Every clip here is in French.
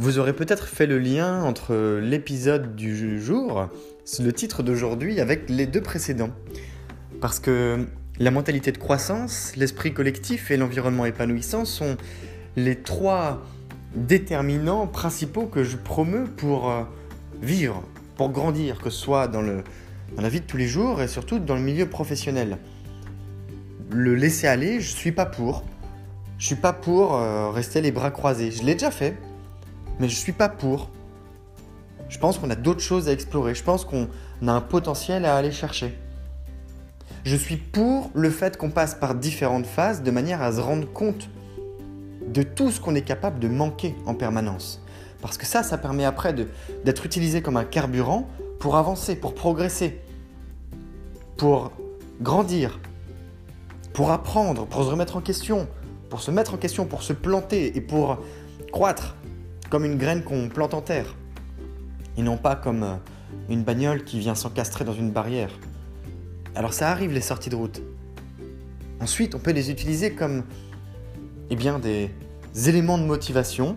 Vous aurez peut-être fait le lien entre l'épisode du jour, le titre d'aujourd'hui, avec les deux précédents. Parce que la mentalité de croissance, l'esprit collectif et l'environnement épanouissant sont les trois déterminants principaux que je promeux pour euh, vivre, pour grandir, que ce soit dans, le, dans la vie de tous les jours et surtout dans le milieu professionnel. Le laisser aller, je suis pas pour. Je suis pas pour euh, rester les bras croisés. Je l'ai déjà fait, mais je ne suis pas pour. Je pense qu'on a d'autres choses à explorer. Je pense qu'on a un potentiel à aller chercher. Je suis pour le fait qu'on passe par différentes phases de manière à se rendre compte de tout ce qu'on est capable de manquer en permanence. Parce que ça, ça permet après d'être utilisé comme un carburant pour avancer, pour progresser, pour grandir, pour apprendre, pour se remettre en question, pour se mettre en question, pour se planter et pour croître comme une graine qu'on plante en terre, et non pas comme euh, une bagnole qui vient s'encastrer dans une barrière. Alors ça arrive les sorties de route. Ensuite, on peut les utiliser comme eh bien, des éléments de motivation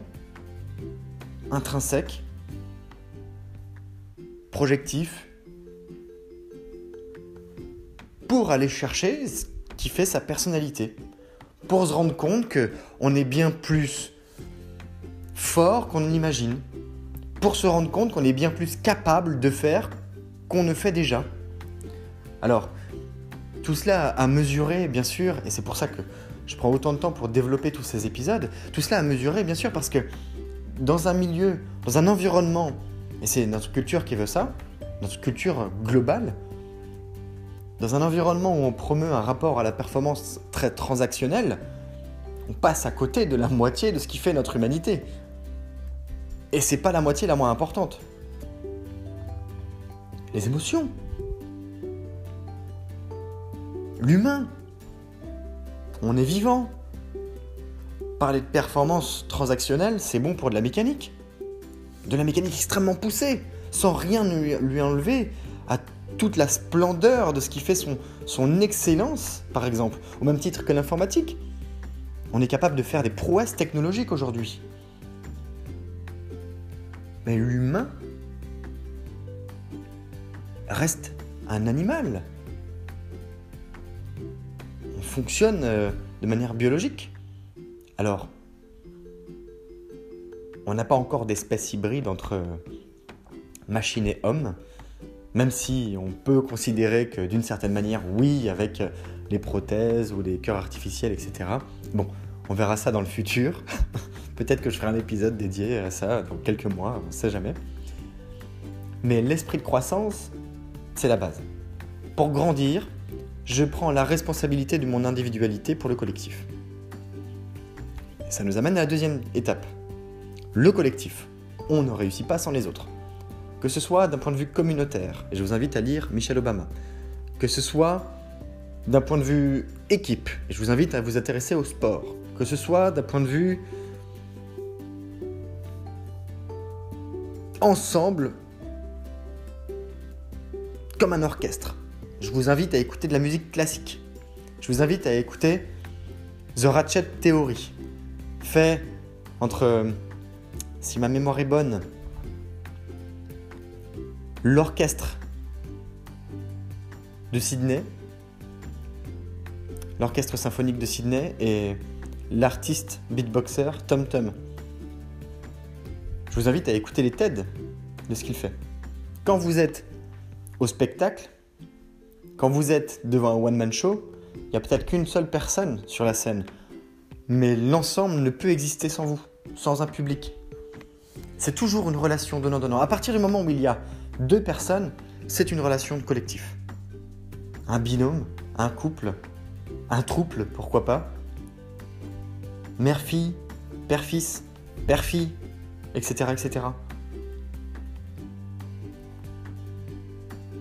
intrinsèques, projectifs, pour aller chercher ce qui fait sa personnalité, pour se rendre compte qu'on est bien plus fort qu'on l'imagine, pour se rendre compte qu'on est bien plus capable de faire qu'on ne fait déjà. Alors, tout cela à mesurer, bien sûr, et c'est pour ça que je prends autant de temps pour développer tous ces épisodes, tout cela à mesurer, bien sûr, parce que dans un milieu, dans un environnement, et c'est notre culture qui veut ça, notre culture globale, dans un environnement où on promeut un rapport à la performance très transactionnel, on passe à côté de la moitié de ce qui fait notre humanité. Et c'est pas la moitié la moins importante. Les émotions. L'humain. On est vivant. Parler de performance transactionnelle, c'est bon pour de la mécanique. De la mécanique extrêmement poussée, sans rien lui enlever à toute la splendeur de ce qui fait son, son excellence, par exemple, au même titre que l'informatique. On est capable de faire des prouesses technologiques aujourd'hui. Mais l'humain reste un animal. On fonctionne euh, de manière biologique. Alors, on n'a pas encore d'espèce hybride entre machine et homme, même si on peut considérer que d'une certaine manière, oui, avec les prothèses ou les cœurs artificiels, etc. Bon, on verra ça dans le futur. Peut-être que je ferai un épisode dédié à ça dans quelques mois, on ne sait jamais. Mais l'esprit de croissance, c'est la base. Pour grandir, je prends la responsabilité de mon individualité pour le collectif. ça nous amène à la deuxième étape. Le collectif. On ne réussit pas sans les autres. Que ce soit d'un point de vue communautaire, et je vous invite à lire Michelle Obama. Que ce soit d'un point de vue équipe, et je vous invite à vous intéresser au sport. Que ce soit d'un point de vue ensemble comme un orchestre. Je vous invite à écouter de la musique classique. Je vous invite à écouter The Ratchet Theory. fait entre, si ma mémoire est bonne, l'orchestre de Sydney, l'orchestre symphonique de Sydney et l'artiste beatboxer Tom Tom. Je vous invite à écouter les TED de ce qu'il fait. Quand vous êtes au spectacle, quand vous êtes devant un one-man show, il n'y a peut-être qu'une seule personne sur la scène. Mais l'ensemble ne peut exister sans vous, sans un public. C'est toujours une relation donnant-donnant. À partir du moment où il y a deux personnes, c'est une relation de collectif. Un binôme, un couple, un trouble, pourquoi pas. Mère-fille, père-fils, père-fille, etc., etc.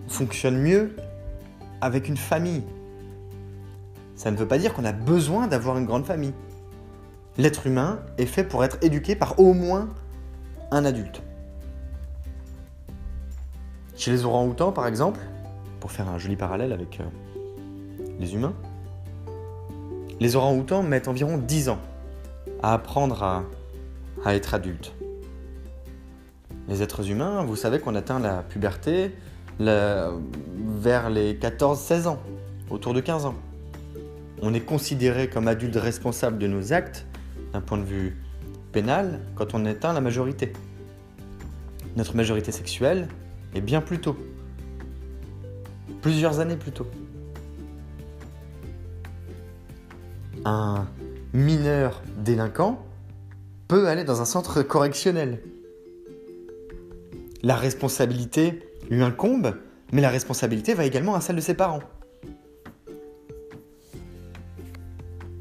fonctionne mieux avec une famille. Ça ne veut pas dire qu'on a besoin d'avoir une grande famille. L'être humain est fait pour être éduqué par au moins un adulte. Chez les orang-outans, par exemple, pour faire un joli parallèle avec euh, les humains, les orang-outans mettent environ 10 ans à apprendre à, à être adultes. Les êtres humains, vous savez qu'on atteint la puberté vers les 14-16 ans, autour de 15 ans. On est considéré comme adulte responsable de nos actes d'un point de vue pénal quand on atteint la majorité. Notre majorité sexuelle est bien plus tôt. Plusieurs années plus tôt. Un mineur délinquant peut aller dans un centre correctionnel. La responsabilité lui incombe, mais la responsabilité va également à celle de ses parents.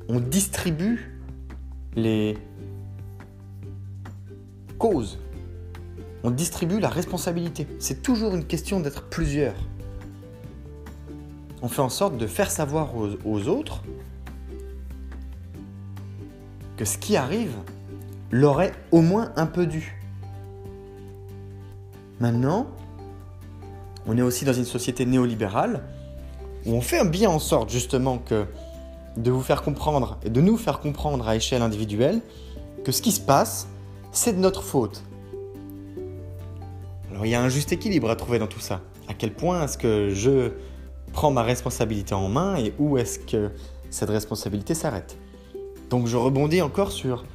On distribue les causes. On distribue la responsabilité. C'est toujours une question d'être plusieurs. On fait en sorte de faire savoir aux, autres que ce qui arrive leur est au moins un peu dû. Maintenant, on est aussi dans une société néolibérale où on fait bien en sorte justement que de vous faire comprendre et de nous faire comprendre à échelle individuelle que ce qui se passe, c'est de notre faute. Alors il y a un juste équilibre à trouver dans tout ça. À quel point est-ce que je prends ma responsabilité en main et où est-ce que cette responsabilité s'arrête? Donc je rebondis encore sur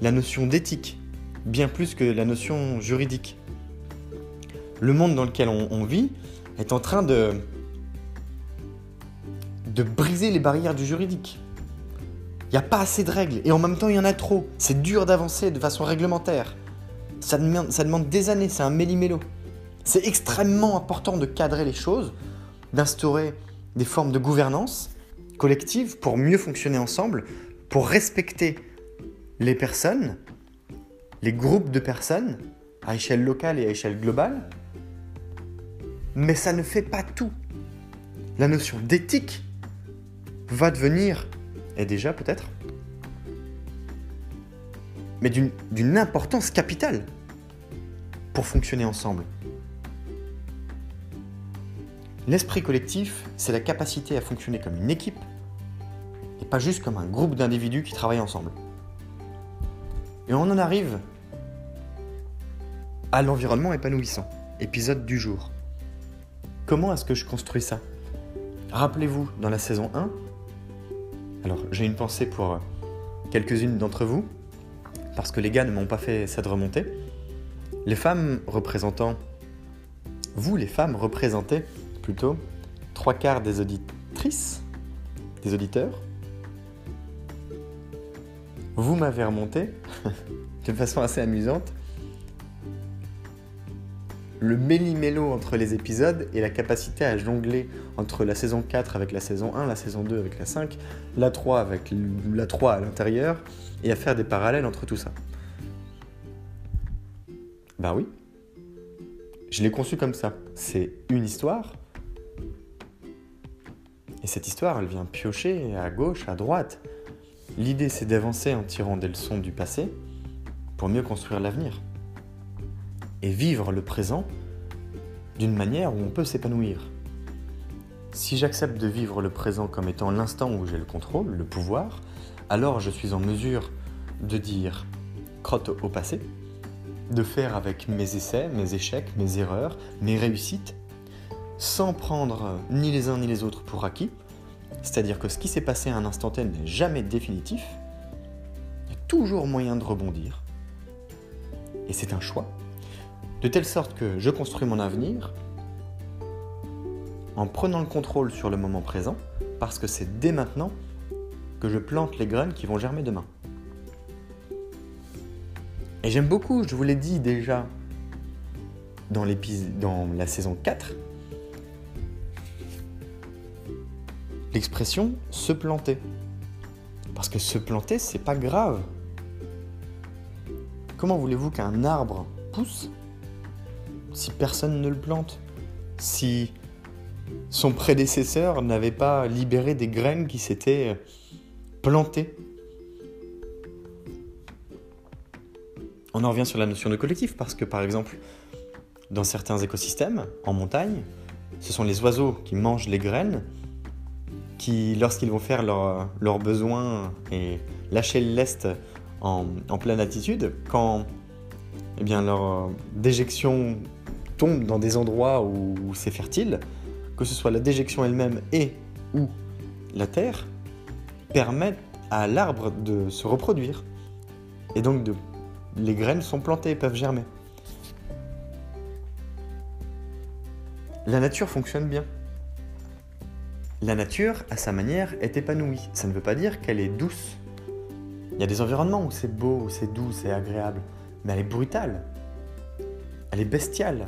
la notion d'éthique, bien plus que la notion juridique le monde dans lequel on, vit est en train de, briser les barrières du juridique. Il n'y a pas assez de règles et en même temps il y en a trop. C'est dur d'avancer de façon réglementaire. Ça demande, ça demande des années, c'est un méli-mélo. C'est extrêmement important de cadrer les choses, d'instaurer des formes de gouvernance collective pour mieux fonctionner ensemble, pour respecter les personnes, les groupes de personnes à échelle locale et à échelle globale, mais ça ne fait pas tout. La notion d'éthique va devenir, et déjà peut-être, mais d'une importance capitale pour fonctionner ensemble. L'esprit collectif, c'est la capacité à fonctionner comme une équipe et pas juste comme un groupe d'individus qui travaillent ensemble. Et on en arrive à l'environnement épanouissant, épisode du jour. Comment est-ce que je construis ça? Rappelez-vous, dans la saison 1, alors j'ai une pensée pour euh, quelques-unes d'entre vous, parce que les gars ne m'ont pas fait cette remontée. Les femmes représentant, vous les femmes représentez plutôt trois quarts des auditrices, des auditeurs. Vous m'avez remonté de façon assez amusante le méli-mélo entre les épisodes et la capacité à jongler entre la saison 4 avec la saison 1, la saison 2 avec la 5, la 3 avec la 3 à l'intérieur, et à faire des parallèles entre tout ça. Ben oui, je l'ai conçu comme ça. C'est une histoire, et cette histoire, elle vient piocher à gauche, à droite. L'idée, c'est d'avancer en tirant des leçons du passé pour mieux construire l'avenir et vivre le présent d'une manière où on peut s'épanouir. Si j'accepte de vivre le présent comme étant l'instant où j'ai le contrôle, le pouvoir, alors je suis en mesure de dire crotte au passé, de faire avec mes essais, mes échecs, mes erreurs, mes réussites, sans prendre ni les uns ni les autres pour acquis, c'est-à-dire que ce qui s'est passé à un instant T n'est jamais définitif, il y a toujours moyen de rebondir, et c'est un choix, de telle sorte que je construis mon avenir en prenant le contrôle sur le moment présent, parce que c'est dès maintenant que je plante les graines qui vont germer demain. Et j'aime beaucoup, je vous l'ai dit déjà dans, la saison 4, l'expression se planter. Parce que se planter, c'est pas grave. Comment voulez-vous qu'un arbre pousse si personne ne le plante Si son prédécesseur n'avait pas libéré des graines qui s'étaient plantées. On en revient sur la notion de collectif parce que par exemple, dans certains écosystèmes, en montagne, ce sont les oiseaux qui mangent les graines qui, lorsqu'ils vont faire leurs besoins et lâcher le lest en, pleine altitude, quand eh bien, leur déjection tombe dans des endroits où, c'est fertile, que ce soit la déjection elle-même et ou la terre, permettent à l'arbre de se reproduire et donc les graines sont plantées et peuvent germer. La nature fonctionne bien. La nature, à sa manière, est épanouie. Ça ne veut pas dire qu'elle est douce. Il y a des environnements où c'est beau, où c'est doux, c'est agréable, mais elle est brutale. Elle est bestiale.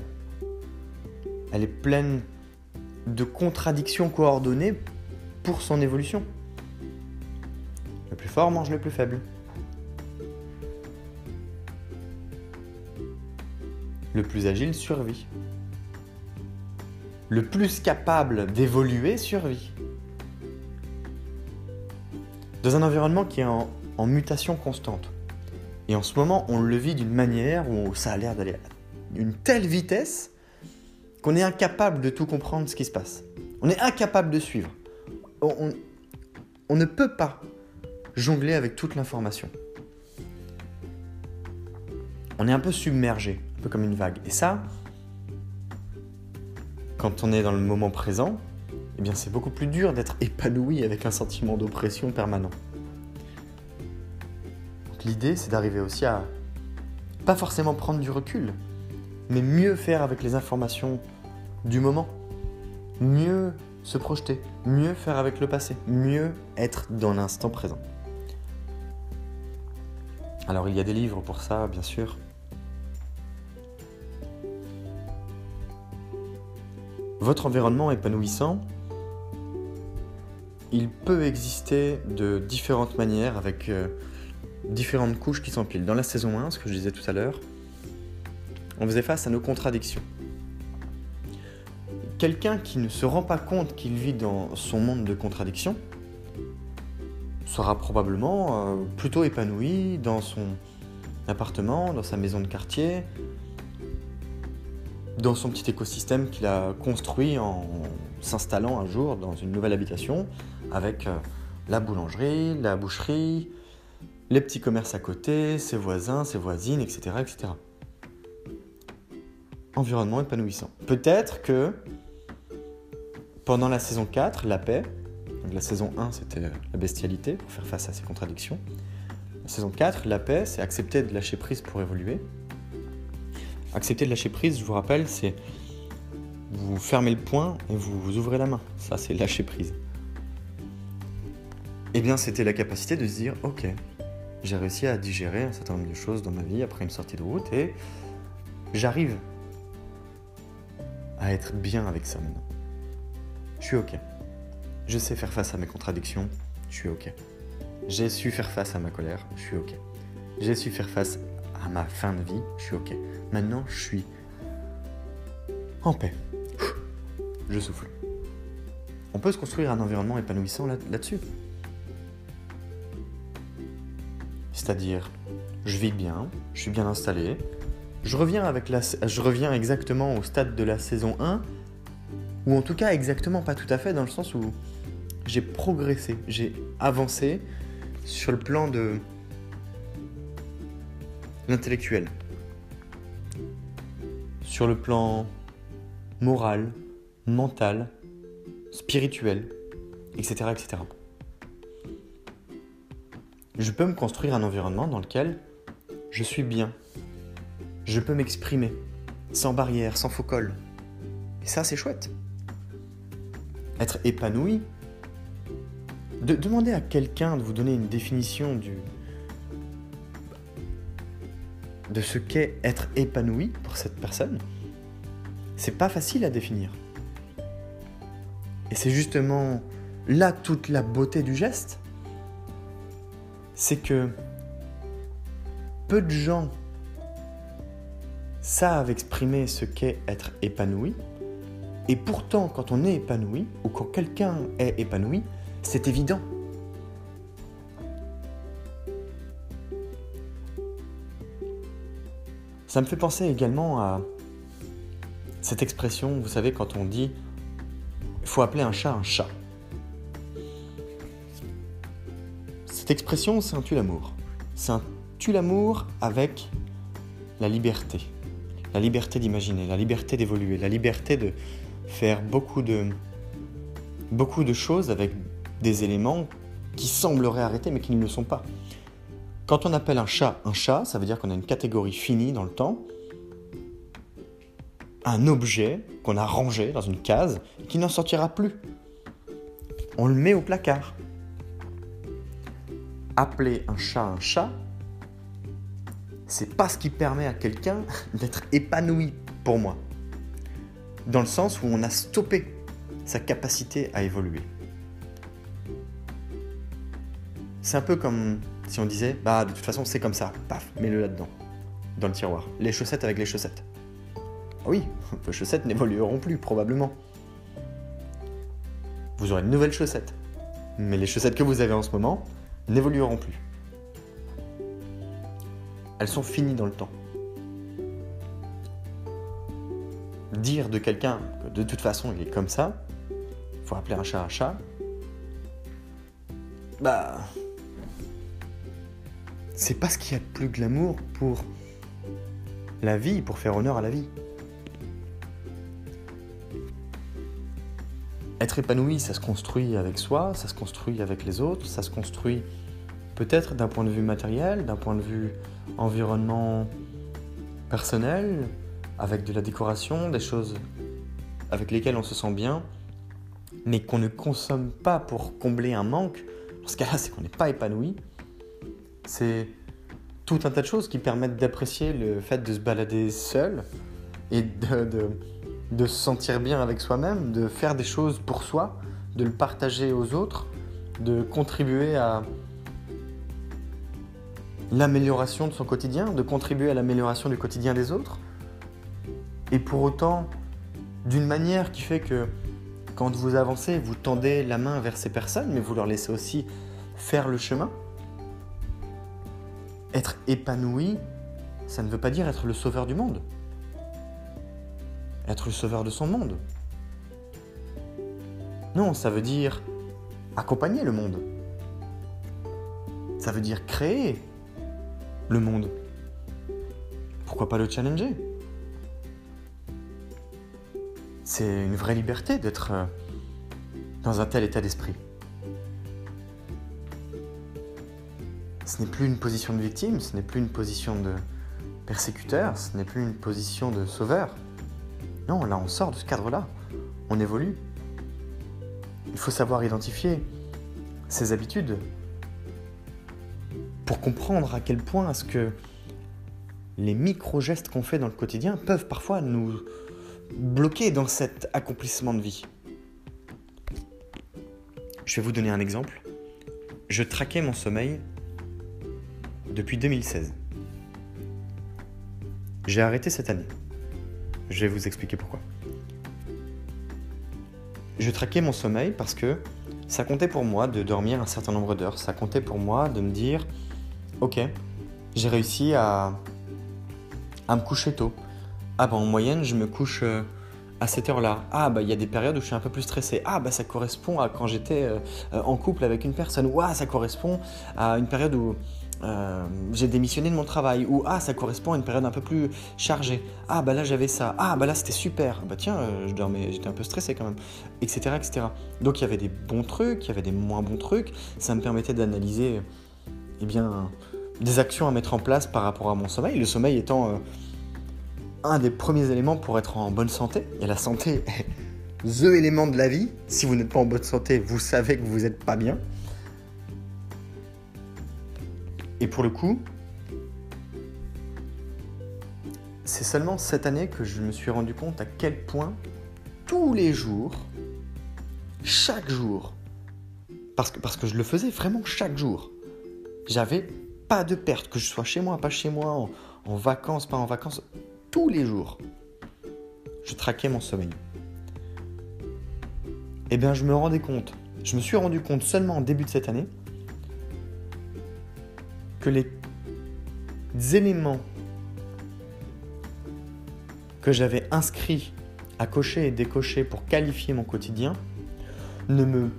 Elle est pleine de contradictions coordonnées pour son évolution. Le plus fort mange le plus faible. le plus agile survit. Le plus capable d'évoluer survit. Dans un environnement qui est en, mutation constante. Et en ce moment, on le vit d'une manière où ça a l'air d'aller à une telle vitesse qu'on est incapable de tout comprendre ce qui se passe. On est incapable de suivre. on ne peut pas jongler avec toute l'information. On est un peu submergé peu comme une vague. Et ça, quand on est dans le moment présent, eh bien c'est beaucoup plus dur d'être épanoui avec un sentiment d'oppression permanent. L'idée, c'est d'arriver aussi à pas forcément prendre du recul, mais mieux faire avec les informations du moment, mieux se projeter, mieux faire avec le passé, mieux être dans l'instant présent. Alors il y a des livres pour ça, bien sûr. Votre environnement épanouissant, il peut exister de différentes manières avec euh, différentes couches qui s'empilent. Dans la saison 1, ce que je disais tout à l'heure, on faisait face à nos contradictions. Quelqu'un qui ne se rend pas compte qu'il vit dans son monde de contradictions sera probablement euh, plutôt épanoui dans son appartement, dans sa maison de quartier, dans son petit écosystème qu'il a construit en s'installant un jour dans une nouvelle habitation avec euh, la boulangerie, la boucherie, les petits commerces à côté, ses voisins, ses voisines, etc. etc. Environnement épanouissant. Peut-être que pendant la saison 4, la paix, la saison 1 c'était la bestialité pour faire face à ces contradictions. La saison 4, la paix, c'est accepter de lâcher prise pour évoluer. Accepter de lâcher prise, je vous rappelle, c'est vous fermez le poing et vous, vous ouvrez la main. Ça, c'est lâcher prise. Eh bien, c'était la capacité de se dire, ok, j'ai réussi à digérer un certain nombre de choses dans ma vie après une sortie de route et j'arrive à être bien avec ça maintenant. Je suis ok. Je sais faire face à mes contradictions, je suis ok. J'ai su faire face à ma colère, je suis ok. J'ai su faire face à ma fin de vie, je suis ok. Maintenant, je suis en paix. Je souffle. On peut se construire un environnement épanouissant là-dessus. C'est-à-dire, je vis bien, je suis bien installé, je reviens, avec la, je reviens exactement au stade de la saison 1, ou en tout cas exactement pas tout à fait, dans le sens où j'ai progressé, j'ai avancé sur le plan de l'intellectuel, sur le plan moral, mental, spirituel, etc., etc. Je peux me construire un environnement dans lequel je suis bien. Je peux m'exprimer sans barrière, sans faux col. Et ça, c'est chouette. Être épanoui. De demander à quelqu'un de vous donner une définition du, de ce qu'est être épanoui pour cette personne, c'est pas facile à définir. Et c'est justement là toute la beauté du geste. C'est que peu de gens savent exprimer ce qu'est être épanoui. Et pourtant, quand on est épanoui, ou quand quelqu'un est épanoui, c'est évident. Ça me fait penser également à cette expression, vous savez, quand on dit il faut appeler un chat un chat. Expression, c'est un tue-l'amour. C'est un tue-l'amour avec la liberté. La liberté d'imaginer, la liberté d'évoluer, la liberté de faire beaucoup de, beaucoup de choses avec des éléments qui sembleraient arrêtés mais qui ne le sont pas. Quand on appelle un chat un chat, ça veut dire qu'on a une catégorie finie dans le temps, un objet qu'on a rangé dans une case qui n'en sortira plus. On le met au placard. Appeler un chat un chat, c'est pas ce qui permet à quelqu'un d'être épanoui pour moi. Dans le sens où on a stoppé sa capacité à évoluer. C'est un peu comme si on disait, bah de toute façon c'est comme ça, paf, mets-le là-dedans, dans le tiroir. Les chaussettes avec les chaussettes. Ah oui, vos chaussettes n'évolueront plus probablement. Vous aurez de nouvelles chaussettes. Mais les chaussettes que vous avez en ce moment n'évolueront plus. Elles sont finies dans le temps. Dire de quelqu'un que de toute façon il est comme ça, faut appeler un chat un chat, bah c'est pas ce qu'il y a de plus glamour pour la vie, pour faire honneur à la vie. Être épanoui, ça se construit avec soi, ça se construit avec les autres, ça se construit peut-être d'un point de vue matériel, d'un point de vue environnement personnel, avec de la décoration, des choses avec lesquelles on se sent bien, mais qu'on ne consomme pas pour combler un manque. Dans ce cas-là, c'est qu'on n'est pas épanoui. C'est tout un tas de choses qui permettent d'apprécier le fait de se balader seul et de, de, se sentir bien avec soi-même, de faire des choses pour soi, de le partager aux autres, de contribuer à l'amélioration de son quotidien, de contribuer à l'amélioration du quotidien des autres. Et pour autant, d'une manière qui fait que quand vous avancez, vous tendez la main vers ces personnes, mais vous leur laissez aussi faire le chemin. Être épanoui, ça ne veut pas dire être le sauveur du monde. Être le sauveur de son monde. Non, ça veut dire accompagner le monde. Ça veut dire créer le monde. Pourquoi pas le challenger? C'est une vraie liberté d'être euh, dans un tel état d'esprit. Ce n'est plus une position de victime, ce n'est plus une position de persécuteur, ce n'est plus une position de sauveur. Non, là on sort de ce cadre-là, on évolue. Il faut savoir identifier ses habitudes pour comprendre à quel point est-ce que les micro-gestes qu'on fait dans le quotidien peuvent parfois nous bloquer dans cet accomplissement de vie. Je vais vous donner un exemple. Je traquais mon sommeil depuis 2016. J'ai arrêté cette année. Je vais vous expliquer pourquoi. Je traquais mon sommeil parce que ça comptait pour moi de dormir un certain nombre d'heures. Ça comptait pour moi de me dire, ok, j'ai réussi à, me coucher tôt. Ah bah en moyenne, je me couche euh, à cette heure-là. Ah bah il y a des périodes où je suis un peu plus stressé. Ah bah ça correspond à quand j'étais euh, en couple avec une personne. Ouah, ça correspond à une période où euh, j'ai démissionné de mon travail, ou ah, ça correspond à une période un peu plus chargée. Ah, bah là j'avais ça. Ah, bah là c'était super. Bah tiens, euh, je dormais, j'étais un peu stressé quand même, etc., etc. Donc il y avait des bons trucs, il y avait des moins bons trucs. Ça me permettait d'analyser, eh bien, des actions à mettre en place par rapport à mon sommeil. Le sommeil étant euh, un des premiers éléments pour être en bonne santé. Et la santé est the élément de la vie. Si vous n'êtes pas en bonne santé, vous savez que vous n'êtes pas bien. Et pour le coup, c'est seulement cette année que je me suis rendu compte à quel point tous les jours, chaque jour, parce que, parce que je le faisais vraiment chaque jour, j'avais pas de perte, que je sois chez moi, pas chez moi, en, en vacances, pas en vacances, tous les jours, je traquais mon sommeil. Eh bien, je me rendais compte, je me suis rendu compte seulement au début de cette année, que les éléments que j'avais inscrits à cocher et décocher pour qualifier mon quotidien ne me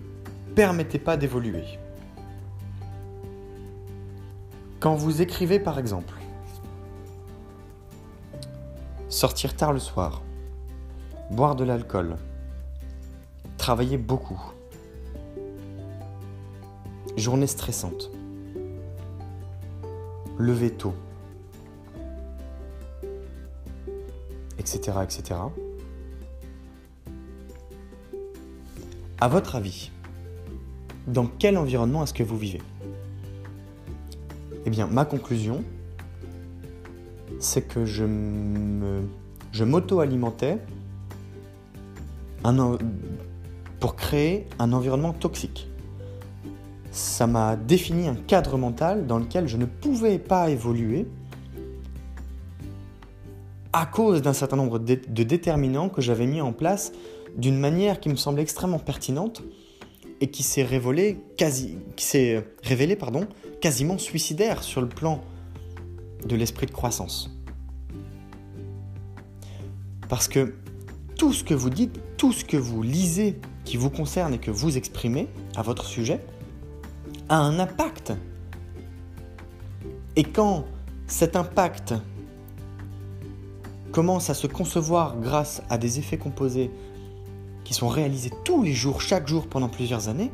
permettaient pas d'évoluer. Quand vous écrivez par exemple, sortir tard le soir, boire de l'alcool, travailler beaucoup, journée stressante, lever tôt, etc., etc. À votre avis, dans quel environnement est-ce que vous vivez? Eh bien, ma conclusion, c'est que je me, je m'auto-alimentais pour créer un environnement toxique ça m'a défini un cadre mental dans lequel je ne pouvais pas évoluer à cause d'un certain nombre de déterminants que j'avais mis en place d'une manière qui me semblait extrêmement pertinente et qui s'est révélée quasiment suicidaire sur le plan de l'esprit de croissance. Parce que tout ce que vous dites, tout ce que vous lisez qui vous concerne et que vous exprimez à votre sujet, a un impact. Et quand cet impact commence à se concevoir grâce à des effets composés qui sont réalisés tous les jours, chaque jour pendant plusieurs années,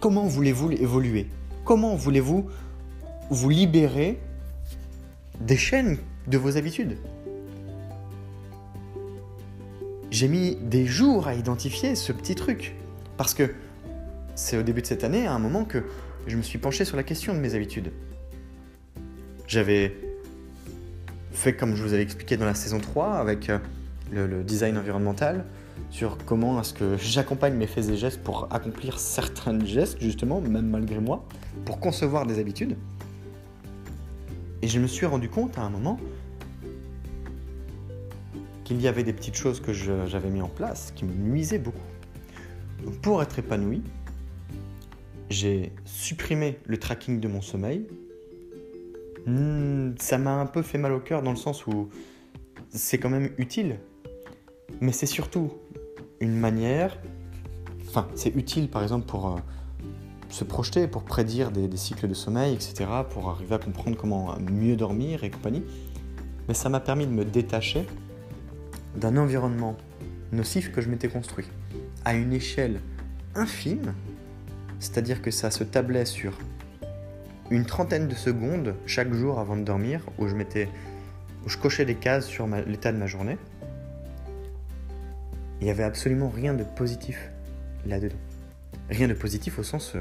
comment voulez-vous évoluer? Comment voulez-vous vous libérer des chaînes de vos habitudes? J'ai mis des jours à identifier ce petit truc. Parce que c'est au début de cette année, à un moment, que je me suis penché sur la question de mes habitudes. J'avais fait comme je vous avais expliqué dans la saison 3 avec euh, le, design environnemental, sur comment est-ce que j'accompagne mes faits et gestes pour accomplir certains gestes, justement, même malgré moi, pour concevoir des habitudes. Et je me suis rendu compte à un moment qu'il y avait des petites choses que j'avais mis en place qui me nuisaient beaucoup. Donc pour être épanoui, j'ai supprimé le tracking de mon sommeil. Hmm, ça m'a un peu fait mal au cœur dans le sens où c'est quand même utile. Mais c'est surtout une manière... Enfin, c'est utile par exemple pour euh, se projeter, pour prédire des, des, cycles de sommeil, etc., pour arriver à comprendre comment mieux dormir et compagnie. Mais ça m'a permis de me détacher d'un environnement nocif que je m'étais construit à une échelle infime c'est-à-dire que ça se tablait sur une trentaine de secondes chaque jour avant de dormir, où je, mettais, où je cochais des cases sur l'état de ma journée. Il n'y avait absolument rien de positif là-dedans. Rien de positif au sens, euh,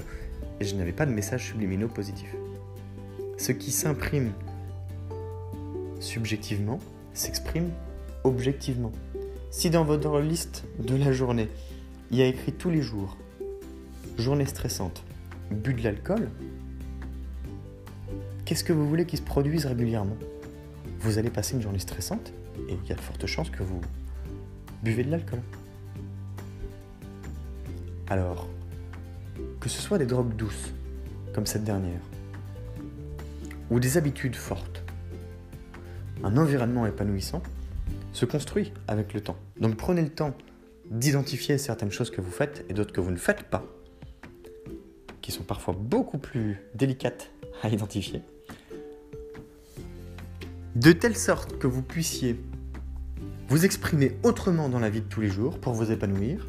je n'avais pas de messages subliminaux positifs. Ce qui s'imprime subjectivement s'exprime objectivement. Si dans votre liste de la journée, il y a écrit tous les jours journée stressante, bu de l'alcool, qu'est-ce que vous voulez qu'il se produise régulièrement? Vous allez passer une journée stressante et il y a de fortes chances que vous buvez de l'alcool. Alors, que ce soit des drogues douces, comme cette dernière, ou des habitudes fortes, un environnement épanouissant se construit avec le temps. Donc prenez le temps d'identifier certaines choses que vous faites et d'autres que vous ne faites pas qui sont parfois beaucoup plus délicates à identifier. De telle sorte que vous puissiez vous exprimer autrement dans la vie de tous les jours pour vous épanouir,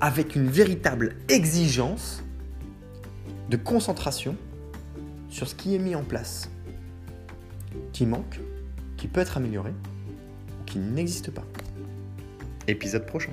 avec une véritable exigence de concentration sur ce qui est mis en place, qui manque, qui peut être amélioré, qui n'existe pas. Épisode prochain.